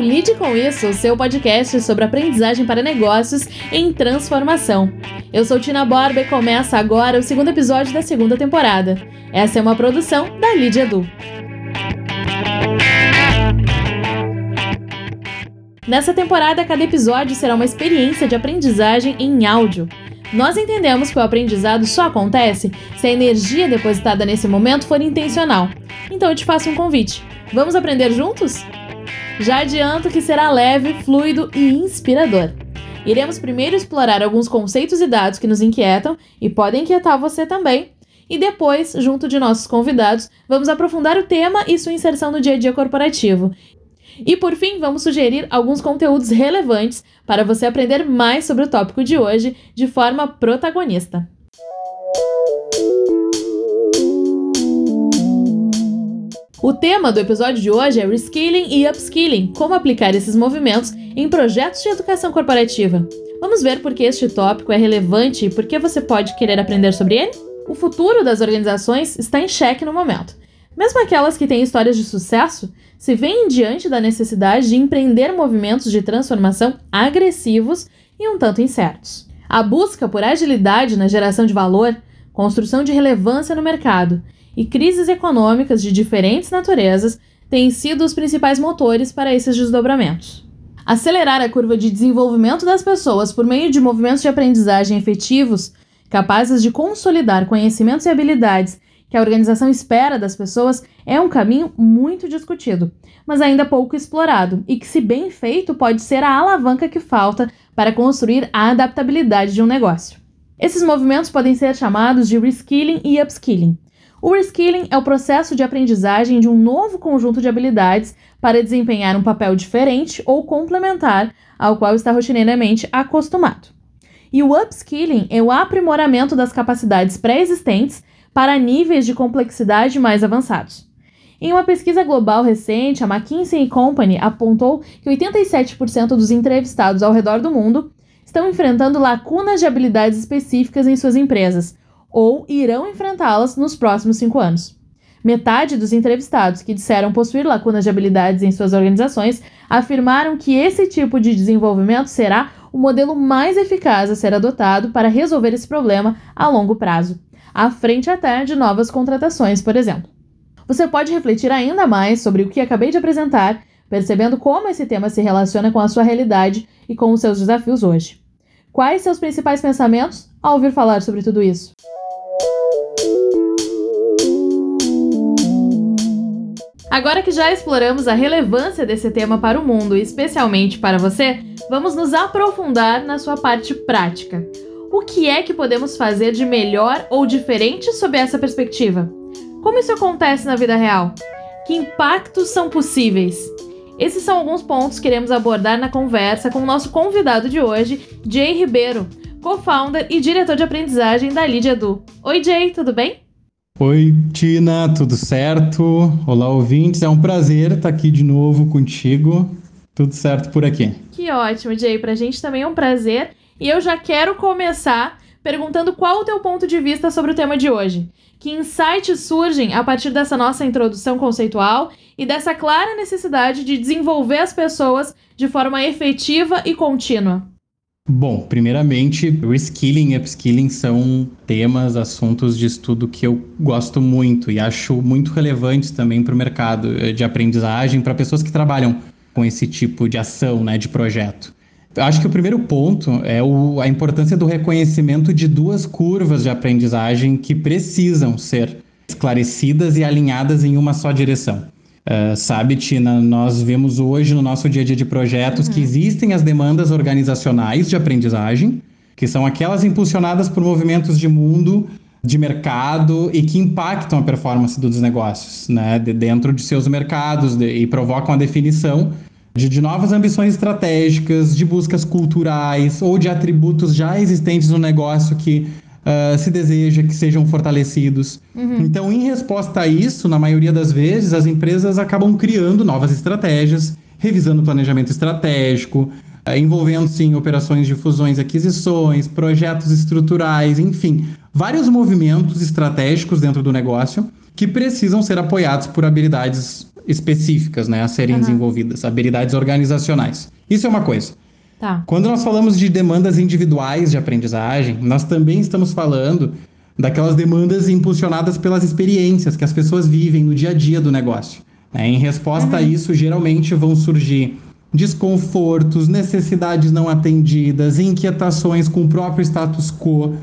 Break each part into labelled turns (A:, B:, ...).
A: Lide com Isso, o seu podcast sobre aprendizagem para negócios em transformação. Eu sou Tina Borba e começa agora o segundo episódio da segunda temporada. Essa é uma produção da Lide Edu. Nessa temporada, cada episódio será uma experiência de aprendizagem em áudio. Nós entendemos que o aprendizado só acontece se a energia depositada nesse momento for intencional. Então eu te faço um convite. Vamos aprender juntos? Já adianto que será leve, fluido e inspirador. Iremos primeiro explorar alguns conceitos e dados que nos inquietam e podem inquietar você também. E depois, junto de nossos convidados, vamos aprofundar o tema e sua inserção no dia a dia corporativo. E por fim, vamos sugerir alguns conteúdos relevantes para você aprender mais sobre o tópico de hoje de forma protagonista. O tema do episódio de hoje é Reskilling e Upskilling como aplicar esses movimentos em projetos de educação corporativa. Vamos ver por que este tópico é relevante e por que você pode querer aprender sobre ele? O futuro das organizações está em xeque no momento. Mesmo aquelas que têm histórias de sucesso se veem diante da necessidade de empreender movimentos de transformação agressivos e um tanto incertos. A busca por agilidade na geração de valor, construção de relevância no mercado e crises econômicas de diferentes naturezas têm sido os principais motores para esses desdobramentos. Acelerar a curva de desenvolvimento das pessoas por meio de movimentos de aprendizagem efetivos, capazes de consolidar conhecimentos e habilidades que a organização espera das pessoas é um caminho muito discutido, mas ainda pouco explorado e que, se bem feito, pode ser a alavanca que falta para construir a adaptabilidade de um negócio. Esses movimentos podem ser chamados de reskilling e upskilling. O reskilling é o processo de aprendizagem de um novo conjunto de habilidades para desempenhar um papel diferente ou complementar ao qual está rotineiramente acostumado. E o upskilling é o aprimoramento das capacidades pré-existentes para níveis de complexidade mais avançados. Em uma pesquisa global recente, a McKinsey Company apontou que 87% dos entrevistados ao redor do mundo estão enfrentando lacunas de habilidades específicas em suas empresas ou irão enfrentá-las nos próximos cinco anos. Metade dos entrevistados que disseram possuir lacunas de habilidades em suas organizações afirmaram que esse tipo de desenvolvimento será o modelo mais eficaz a ser adotado para resolver esse problema a longo prazo à frente até de novas contratações, por exemplo. Você pode refletir ainda mais sobre o que acabei de apresentar, percebendo como esse tema se relaciona com a sua realidade e com os seus desafios hoje. Quais seus principais pensamentos ao ouvir falar sobre tudo isso? Agora que já exploramos a relevância desse tema para o mundo especialmente para você, vamos nos aprofundar na sua parte prática. O que é que podemos fazer de melhor ou diferente sob essa perspectiva? Como isso acontece na vida real? Que impactos são possíveis? Esses são alguns pontos que queremos abordar na conversa com o nosso convidado de hoje, Jay Ribeiro, co-founder e diretor de aprendizagem da Lídia Edu. Oi, Jay, tudo bem?
B: Oi, Tina, tudo certo? Olá, ouvintes. É um prazer estar aqui de novo contigo. Tudo certo por aqui.
A: Que ótimo, Jay. Pra gente também é um prazer. E eu já quero começar perguntando qual o teu ponto de vista sobre o tema de hoje. Que insights surgem a partir dessa nossa introdução conceitual e dessa clara necessidade de desenvolver as pessoas de forma efetiva e contínua?
B: Bom, primeiramente, reskilling e upskilling são temas, assuntos de estudo que eu gosto muito e acho muito relevantes também para o mercado de aprendizagem, para pessoas que trabalham com esse tipo de ação, né, de projeto. Acho que o primeiro ponto é o, a importância do reconhecimento de duas curvas de aprendizagem que precisam ser esclarecidas e alinhadas em uma só direção. Uh, sabe, Tina, nós vemos hoje no nosso dia a dia de projetos uhum. que existem as demandas organizacionais de aprendizagem, que são aquelas impulsionadas por movimentos de mundo, de mercado e que impactam a performance dos negócios, né, de dentro de seus mercados de, e provocam a definição de, de novas ambições estratégicas, de buscas culturais ou de atributos já existentes no negócio que uh, se deseja que sejam fortalecidos. Uhum. Então, em resposta a isso, na maioria das vezes, as empresas acabam criando novas estratégias, revisando o planejamento estratégico, uh, envolvendo-se em operações de fusões e aquisições, projetos estruturais, enfim, vários movimentos estratégicos dentro do negócio que precisam ser apoiados por habilidades específicas, né, a serem uhum. desenvolvidas, habilidades organizacionais. Isso é uma coisa.
A: Tá.
B: Quando nós falamos de demandas individuais de aprendizagem, nós também estamos falando daquelas demandas impulsionadas pelas experiências que as pessoas vivem no dia a dia do negócio. É, em resposta uhum. a isso, geralmente vão surgir desconfortos, necessidades não atendidas, inquietações com o próprio status quo,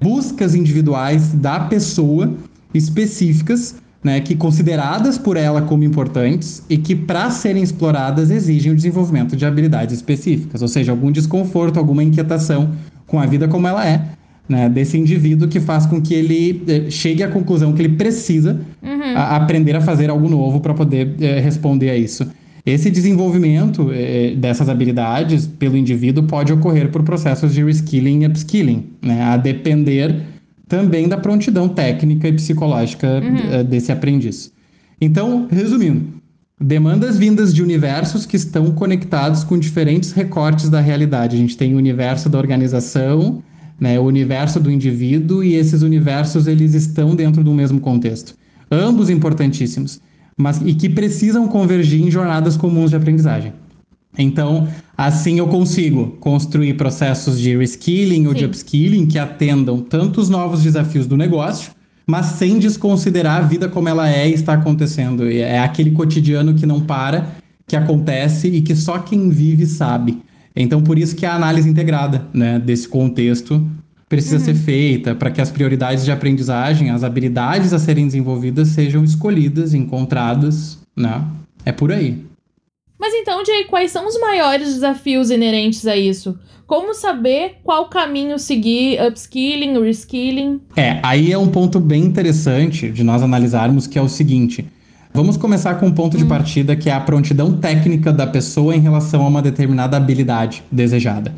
B: buscas individuais da pessoa específicas, né, que consideradas por ela como importantes e que para serem exploradas exigem o desenvolvimento de habilidades específicas, ou seja, algum desconforto, alguma inquietação com a vida como ela é, né, desse indivíduo que faz com que ele eh, chegue à conclusão que ele precisa uhum. a, aprender a fazer algo novo para poder eh, responder a isso. Esse desenvolvimento eh, dessas habilidades pelo indivíduo pode ocorrer por processos de reskilling e upskilling, né, a depender também da prontidão técnica e psicológica uhum. desse aprendiz. Então, resumindo, demandas vindas de universos que estão conectados com diferentes recortes da realidade. A gente tem o universo da organização, né, o universo do indivíduo e esses universos eles estão dentro do mesmo contexto. Ambos importantíssimos, mas e que precisam convergir em jornadas comuns de aprendizagem. Então, assim eu consigo construir processos de reskilling Sim. ou de upskilling que atendam tanto os novos desafios do negócio, mas sem desconsiderar a vida como ela é e está acontecendo. É aquele cotidiano que não para, que acontece e que só quem vive sabe. Então, por isso que a análise integrada né, desse contexto precisa uhum. ser feita para que as prioridades de aprendizagem, as habilidades a serem desenvolvidas sejam escolhidas, encontradas, né? É por aí.
A: Mas então, Jay, quais são os maiores desafios inerentes a isso? Como saber qual caminho seguir, upskilling, reskilling?
B: É, aí é um ponto bem interessante de nós analisarmos, que é o seguinte. Vamos começar com um ponto de hum. partida que é a prontidão técnica da pessoa em relação a uma determinada habilidade desejada.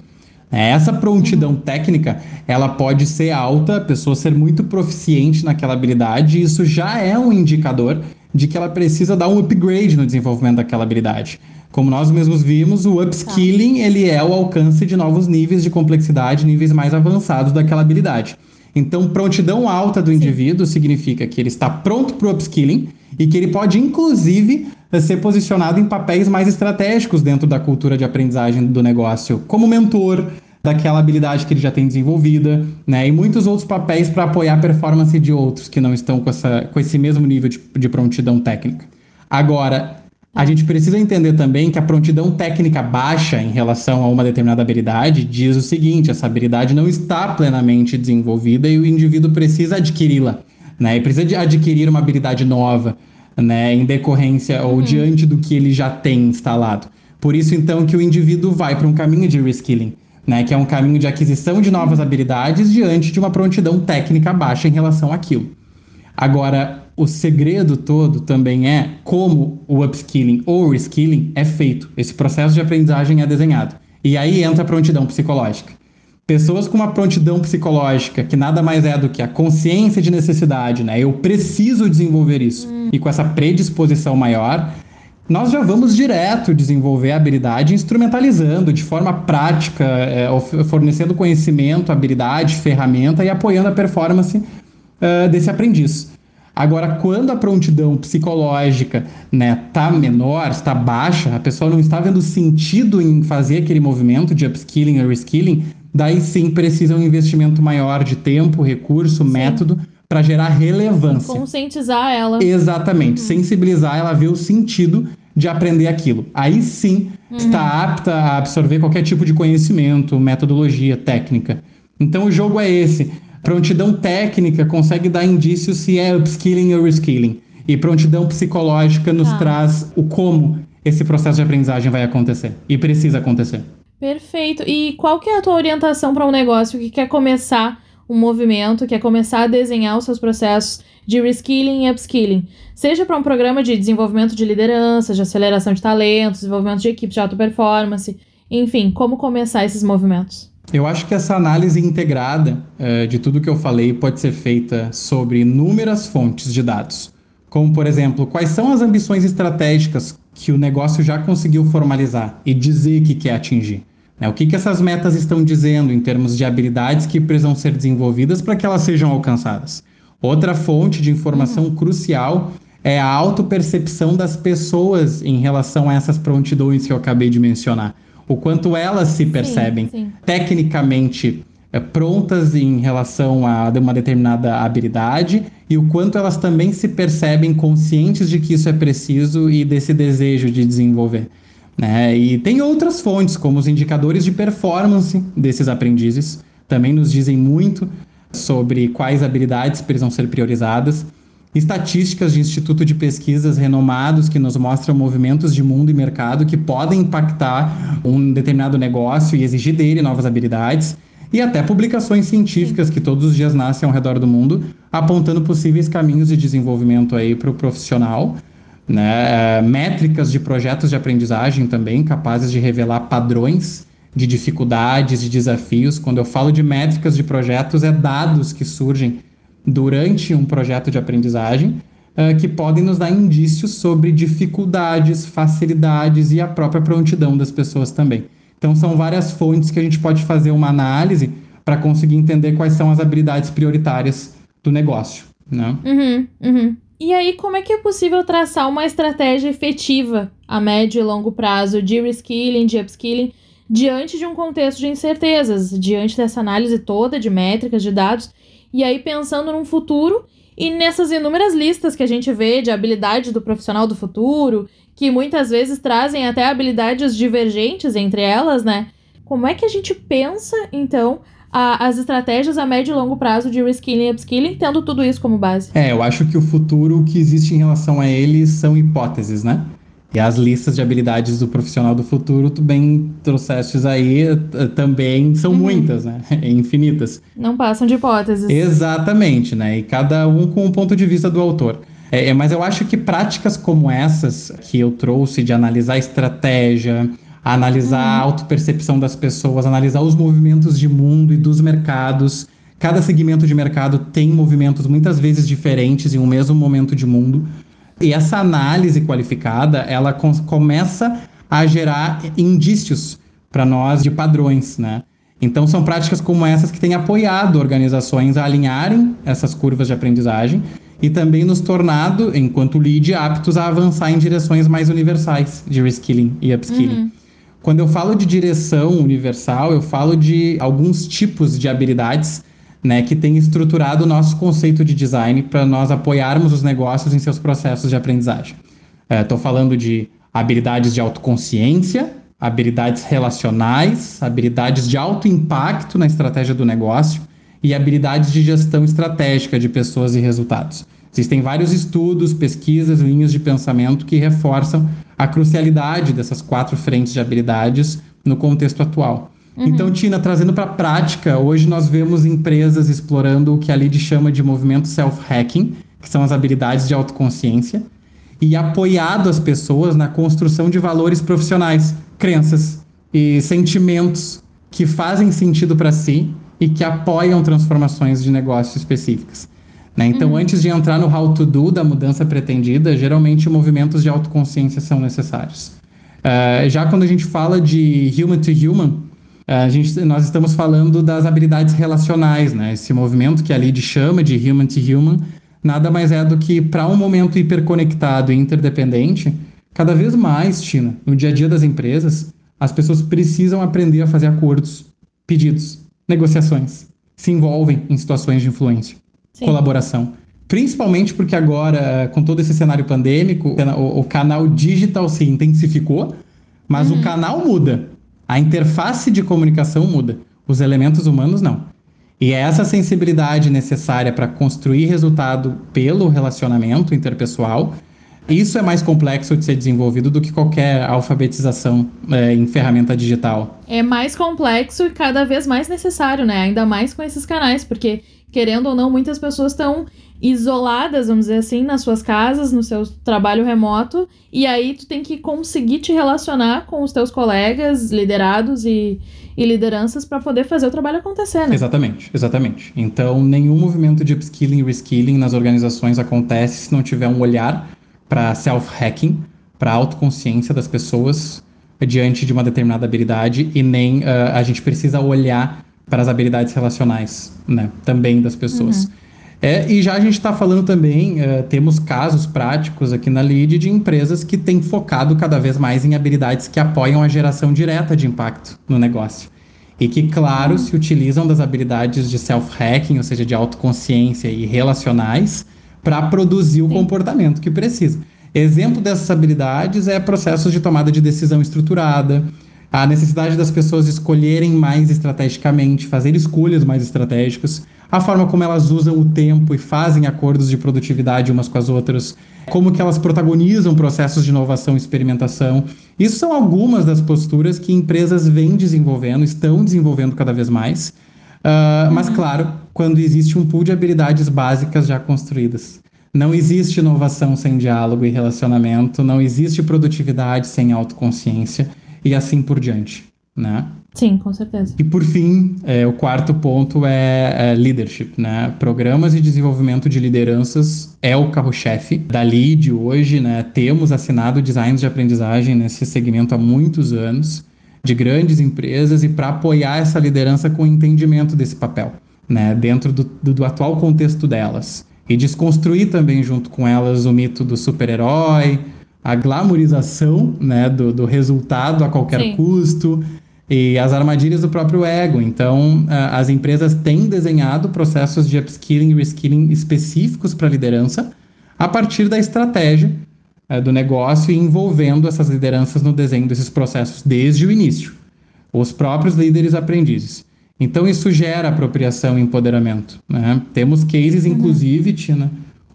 B: É, essa prontidão uhum. técnica, ela pode ser alta, a pessoa ser muito proficiente naquela habilidade, e isso já é um indicador de que ela precisa dar um upgrade no desenvolvimento daquela habilidade. Como nós mesmos vimos, o upskilling tá. ele é o alcance de novos níveis de complexidade, níveis mais avançados daquela habilidade. Então, prontidão alta do indivíduo significa que ele está pronto para o upskilling e que ele pode, inclusive, ser posicionado em papéis mais estratégicos dentro da cultura de aprendizagem do negócio, como mentor, daquela habilidade que ele já tem desenvolvida, né? E muitos outros papéis para apoiar a performance de outros que não estão com, essa, com esse mesmo nível de, de prontidão técnica. Agora, a gente precisa entender também que a prontidão técnica baixa em relação a uma determinada habilidade diz o seguinte: essa habilidade não está plenamente desenvolvida e o indivíduo precisa adquiri-la, né? E precisa de adquirir uma habilidade nova, né? Em decorrência ou uhum. diante do que ele já tem instalado. Por isso, então, que o indivíduo vai para um caminho de reskilling né, que é um caminho de aquisição de novas habilidades diante de uma prontidão técnica baixa em relação àquilo. Agora, o segredo todo também é como o upskilling ou reskilling é feito. Esse processo de aprendizagem é desenhado. E aí entra a prontidão psicológica. Pessoas com uma prontidão psicológica, que nada mais é do que a consciência de necessidade, né? Eu preciso desenvolver isso. Hum. E com essa predisposição maior, nós já vamos direto desenvolver a habilidade instrumentalizando de forma prática, é, fornecendo conhecimento, habilidade, ferramenta e apoiando a performance uh, desse aprendiz. Agora, quando a prontidão psicológica né, tá menor, está baixa, a pessoa não está vendo sentido em fazer aquele movimento de upskilling ou reskilling, daí sim precisa um investimento maior de tempo, recurso, sim. método para gerar relevância.
A: Conscientizar ela.
B: Exatamente, uhum. sensibilizar ela a ver o sentido de aprender aquilo. Aí sim uhum. está apta a absorver qualquer tipo de conhecimento, metodologia, técnica. Então o jogo é esse. Prontidão técnica consegue dar indícios se é upskilling ou reskilling. E prontidão psicológica nos tá. traz o como esse processo de aprendizagem vai acontecer. E precisa acontecer.
A: Perfeito. E qual que é a tua orientação para um negócio que quer começar um movimento, que é começar a desenhar os seus processos de reskilling e upskilling, seja para um programa de desenvolvimento de liderança, de aceleração de talentos, desenvolvimento de equipes de alta performance, enfim, como começar esses movimentos?
B: Eu acho que essa análise integrada uh, de tudo que eu falei pode ser feita sobre inúmeras fontes de dados, como, por exemplo, quais são as ambições estratégicas que o negócio já conseguiu formalizar e dizer que quer atingir. Né? O que, que essas metas estão dizendo em termos de habilidades que precisam ser desenvolvidas para que elas sejam alcançadas? Outra fonte de informação uhum. crucial é a autopercepção das pessoas em relação a essas prontidões que eu acabei de mencionar. O quanto elas se percebem sim, sim. tecnicamente é, prontas em relação a uma determinada habilidade e o quanto elas também se percebem conscientes de que isso é preciso e desse desejo de desenvolver. Né? E tem outras fontes, como os indicadores de performance desses aprendizes, também nos dizem muito sobre quais habilidades precisam ser priorizadas. Estatísticas de instituto de pesquisas renomados que nos mostram movimentos de mundo e mercado que podem impactar um determinado negócio e exigir dele novas habilidades e até publicações científicas que todos os dias nascem ao redor do mundo, apontando possíveis caminhos de desenvolvimento aí para o profissional. Né? É, métricas de projetos de aprendizagem também, capazes de revelar padrões de dificuldades, de desafios. Quando eu falo de métricas de projetos, é dados que surgem durante um projeto de aprendizagem uh, que podem nos dar indícios sobre dificuldades, facilidades e a própria prontidão das pessoas também. Então, são várias fontes que a gente pode fazer uma análise para conseguir entender quais são as habilidades prioritárias do negócio. Né?
A: Uhum, uhum. E aí, como é que é possível traçar uma estratégia efetiva a médio e longo prazo de reskilling, de upskilling, diante de um contexto de incertezas, diante dessa análise toda de métricas, de dados, e aí pensando num futuro e nessas inúmeras listas que a gente vê de habilidade do profissional do futuro, que muitas vezes trazem até habilidades divergentes entre elas, né? Como é que a gente pensa, então, a, as estratégias a médio e longo prazo de reskilling e upskilling, tendo tudo isso como base?
B: É, eu acho que o futuro que existe em relação a eles são hipóteses, né? E as listas de habilidades do profissional do futuro, tu bem trouxestes aí, também são uhum. muitas, né? Infinitas.
A: Não passam de hipóteses.
B: Exatamente, né? E cada um com o ponto de vista do autor. É, é, mas eu acho que práticas como essas que eu trouxe de analisar estratégia, analisar uhum. a autopercepção das pessoas, analisar os movimentos de mundo e dos mercados. Cada segmento de mercado tem movimentos muitas vezes diferentes em um mesmo momento de mundo. E essa análise qualificada, ela com começa a gerar indícios para nós de padrões, né? Então são práticas como essas que têm apoiado organizações a alinharem essas curvas de aprendizagem e também nos tornado, enquanto lead, aptos a avançar em direções mais universais de reskilling e upskilling. Uhum. Quando eu falo de direção universal, eu falo de alguns tipos de habilidades né, que têm estruturado o nosso conceito de design para nós apoiarmos os negócios em seus processos de aprendizagem. Estou é, falando de habilidades de autoconsciência, habilidades relacionais, habilidades de alto impacto na estratégia do negócio, e habilidades de gestão estratégica de pessoas e resultados. Existem vários estudos, pesquisas, linhas de pensamento que reforçam a crucialidade dessas quatro frentes de habilidades no contexto atual. Uhum. Então, Tina, trazendo para a prática, hoje nós vemos empresas explorando o que a LEAD chama de movimento self-hacking, que são as habilidades de autoconsciência, e apoiado as pessoas na construção de valores profissionais, crenças e sentimentos que fazem sentido para si e que apoiam transformações de negócio específicas. Né? Então, uhum. antes de entrar no how to do da mudança pretendida, geralmente movimentos de autoconsciência são necessários. Uh, já quando a gente fala de human to human, a gente, nós estamos falando das habilidades relacionais, né? Esse movimento que a Lid chama de human to human, nada mais é do que para um momento hiperconectado e interdependente, cada vez mais, Tina, no dia a dia das empresas, as pessoas precisam aprender a fazer acordos, pedidos, negociações, se envolvem em situações de influência, Sim. colaboração. Principalmente porque agora, com todo esse cenário pandêmico, o, o canal digital se intensificou, mas uhum. o canal muda. A interface de comunicação muda. Os elementos humanos não. E é essa sensibilidade necessária para construir resultado pelo relacionamento interpessoal isso é mais complexo de ser desenvolvido do que qualquer alfabetização é, em ferramenta digital.
A: É mais complexo e cada vez mais necessário, né? Ainda mais com esses canais, porque, querendo ou não, muitas pessoas estão isoladas, vamos dizer assim, nas suas casas, no seu trabalho remoto, e aí tu tem que conseguir te relacionar com os teus colegas, liderados e, e lideranças para poder fazer o trabalho acontecer, né?
B: Exatamente, exatamente. Então, nenhum movimento de upskilling e reskilling nas organizações acontece se não tiver um olhar para self-hacking, para autoconsciência das pessoas diante de uma determinada habilidade e nem uh, a gente precisa olhar para as habilidades relacionais, né, também das pessoas. Uhum. É, e já a gente está falando também, uh, temos casos práticos aqui na LID de empresas que têm focado cada vez mais em habilidades que apoiam a geração direta de impacto no negócio. E que, claro, se utilizam das habilidades de self-hacking, ou seja, de autoconsciência e relacionais, para produzir o Sim. comportamento que precisa. Exemplo dessas habilidades é processos de tomada de decisão estruturada, a necessidade das pessoas escolherem mais estrategicamente, fazer escolhas mais estratégicas, a forma como elas usam o tempo e fazem acordos de produtividade umas com as outras, como que elas protagonizam processos de inovação e experimentação. Isso são algumas das posturas que empresas vêm desenvolvendo, estão desenvolvendo cada vez mais. Uh, mas, uhum. claro, quando existe um pool de habilidades básicas já construídas. Não existe inovação sem diálogo e relacionamento, não existe produtividade sem autoconsciência e assim por diante, né?
A: Sim, com certeza.
B: E por fim, é, o quarto ponto é, é, leadership, né? Programas de desenvolvimento de lideranças é o carro-chefe da LEAD hoje, né? Temos assinado designs de aprendizagem nesse segmento há muitos anos, de grandes empresas, e para apoiar essa liderança com o entendimento desse papel, né? Dentro do, do, do atual contexto delas. E desconstruir também junto com elas o mito do super-herói, a glamorização né, do, do resultado a qualquer Sim. custo e as armadilhas do próprio ego. Então, as empresas têm desenhado processos de upskilling e reskilling específicos para a liderança a partir da estratégia é, do negócio e envolvendo essas lideranças no desenho desses processos desde o início. Os próprios líderes aprendizes. Então, isso gera apropriação e empoderamento. Né? Temos cases, uhum. inclusive, Tina,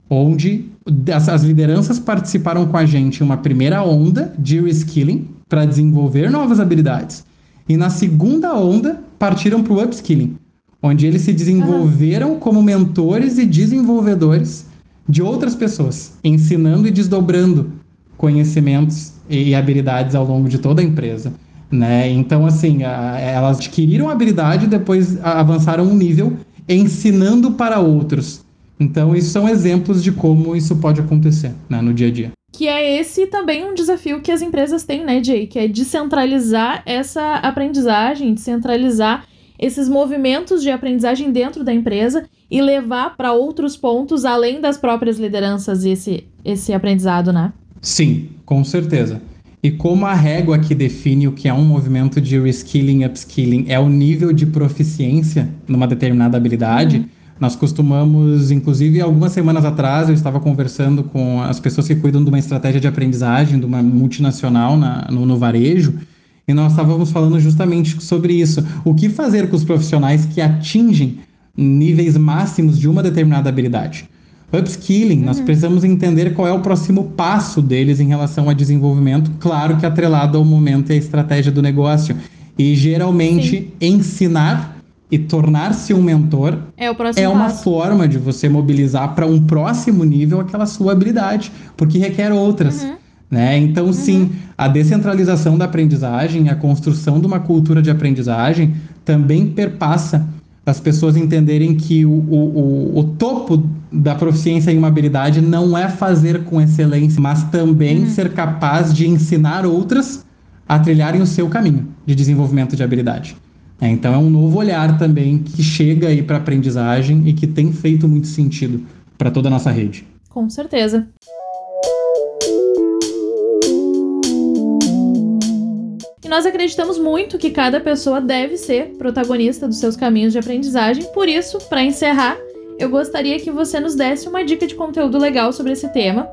B: onde as lideranças participaram com a gente em uma primeira onda de reskilling para desenvolver novas habilidades. E na segunda onda, partiram para o upskilling, onde eles se desenvolveram uhum. como mentores e desenvolvedores de outras pessoas, ensinando e desdobrando conhecimentos e habilidades ao longo de toda a empresa. Né? Então, assim, a, elas adquiriram habilidade e depois avançaram um nível ensinando para outros. Então, isso são exemplos de como isso pode acontecer né, no dia a dia.
A: Que é esse também um desafio que as empresas têm, né, Jay? Que é descentralizar essa aprendizagem, descentralizar esses movimentos de aprendizagem dentro da empresa e levar para outros pontos além das próprias lideranças esse, esse aprendizado, né?
B: Sim, com certeza. E como a régua que define o que é um movimento de reskilling, upskilling é o nível de proficiência numa determinada habilidade, uhum. Nós costumamos, inclusive, algumas semanas atrás, eu estava conversando com as pessoas que cuidam de uma estratégia de aprendizagem de uma multinacional na, no, no varejo, e nós estávamos falando justamente sobre isso. O que fazer com os profissionais que atingem níveis máximos de uma determinada habilidade? Upskilling, uhum. nós precisamos entender qual é o próximo passo deles em relação a desenvolvimento, claro que atrelado ao momento e à estratégia do negócio. E geralmente Sim. ensinar e tornar-se um mentor
A: é,
B: é uma passo. forma de você mobilizar para um próximo nível aquela sua habilidade, porque requer outras. Uhum. Né? Então, uhum. sim, a descentralização da aprendizagem, a construção de uma cultura de aprendizagem também perpassa as pessoas entenderem que o, o, o, o topo da proficiência em uma habilidade não é fazer com excelência, mas também uhum. ser capaz de ensinar outras a trilharem o seu caminho de desenvolvimento de habilidade. É, então é um novo olhar também que chega aí para aprendizagem e que tem feito muito sentido para toda a nossa rede.
A: Com certeza. E nós acreditamos muito que cada pessoa deve ser protagonista dos seus caminhos de aprendizagem. Por isso, para encerrar, eu gostaria que você nos desse uma dica de conteúdo legal sobre esse tema,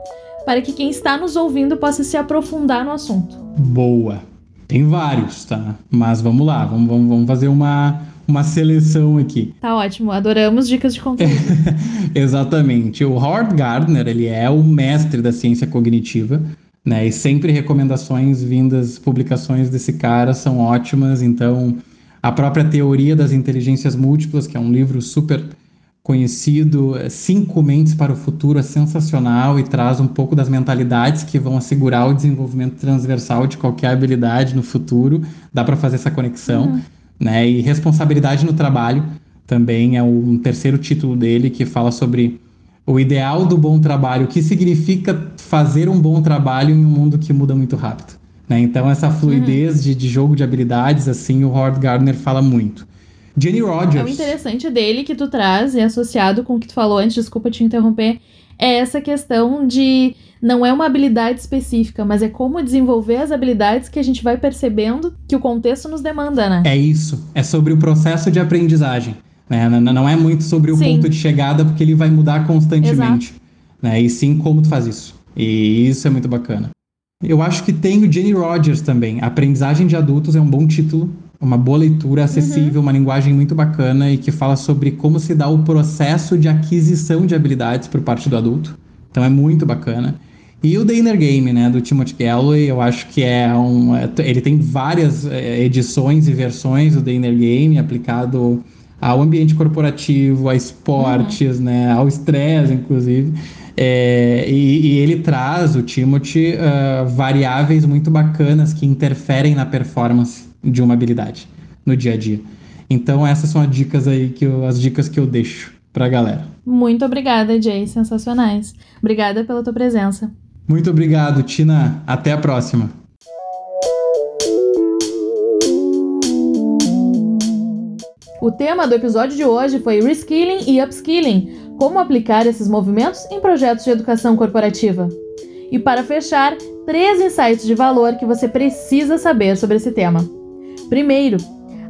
A: para que quem está nos ouvindo possa se aprofundar no assunto.
B: Boa. Tem vários, tá? Mas vamos lá, vamos, vamos, vamos fazer uma, uma seleção aqui.
A: Tá ótimo, adoramos dicas de conteúdo.
B: Exatamente. O Howard Gardner, ele é o mestre da ciência cognitiva, né? E sempre recomendações vindas, publicações desse cara são ótimas. Então, a própria teoria das inteligências múltiplas, que é um livro super conhecido, é, Cinco Mentes para o Futuro, é sensacional e traz um pouco das mentalidades que vão assegurar o desenvolvimento transversal de qualquer habilidade no futuro. Dá para fazer essa conexão. Uhum. Né? E Responsabilidade no Trabalho também é um terceiro título dele que fala sobre o ideal do bom trabalho, o que significa fazer um bom trabalho em um mundo que muda muito rápido. Né? Então, essa fluidez uhum. de, de jogo de habilidades, assim, o Howard Gardner fala muito. Jenny Rogers.
A: É o interessante dele que tu traz, e associado com o que tu falou antes, desculpa te interromper, é essa questão de não é uma habilidade específica, mas é como desenvolver as habilidades que a gente vai percebendo que o contexto nos demanda, né?
B: É isso. É sobre o processo de aprendizagem. Né? Não é muito sobre o sim. ponto de chegada, porque ele vai mudar constantemente. Né? E sim como tu faz isso. E isso é muito bacana. Eu acho que tem o Jenny Rogers também. Aprendizagem de Adultos é um bom título, uma boa leitura, acessível, uhum. uma linguagem muito bacana e que fala sobre como se dá o processo de aquisição de habilidades por parte do adulto. Então é muito bacana. E o The Inner Game, né, do Timothy Galloway, eu acho que é um. É, ele tem várias é, edições e versões do The Inner Game aplicado ao ambiente corporativo, a esportes, uhum. né, ao estresse, inclusive. É, e, e, ele traz, o Timothy, uh, variáveis muito bacanas que interferem na performance de uma habilidade no dia a dia. Então essas são as dicas aí que eu, as dicas que eu deixo pra galera.
A: Muito obrigada, Jay, sensacionais. Obrigada pela tua presença.
B: Muito obrigado, Tina. Até a próxima.
A: O tema do episódio de hoje foi Reskilling e Upskilling como aplicar esses movimentos em projetos de educação corporativa. E para fechar, três insights de valor que você precisa saber sobre esse tema. Primeiro,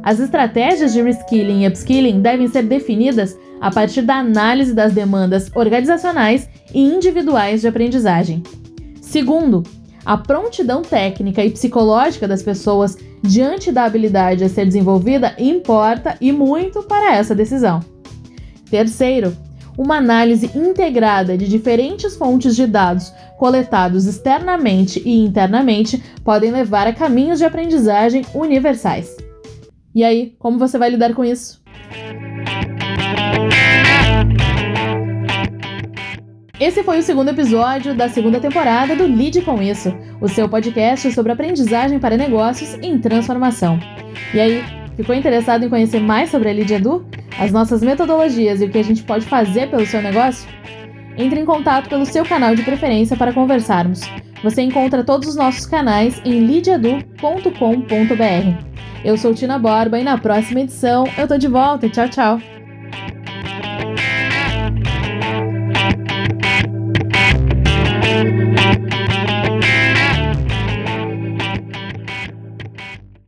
A: as estratégias de reskilling e upskilling devem ser definidas a partir da análise das demandas organizacionais e individuais de aprendizagem. Segundo, a prontidão técnica e psicológica das pessoas diante da habilidade a ser desenvolvida importa e muito para essa decisão. Terceiro, uma análise integrada de diferentes fontes de dados coletados externamente e internamente podem levar a caminhos de aprendizagem universais. E aí, como você vai lidar com isso? Esse foi o segundo episódio da segunda temporada do Lide com Isso, o seu podcast sobre aprendizagem para negócios em transformação. E aí, ficou interessado em conhecer mais sobre a Lide Edu? as nossas metodologias e o que a gente pode fazer pelo seu negócio? Entre em contato pelo seu canal de preferência para conversarmos. Você encontra todos os nossos canais em lidiadu.com.br. Eu sou Tina Borba e na próxima edição eu tô de volta. Tchau, tchau!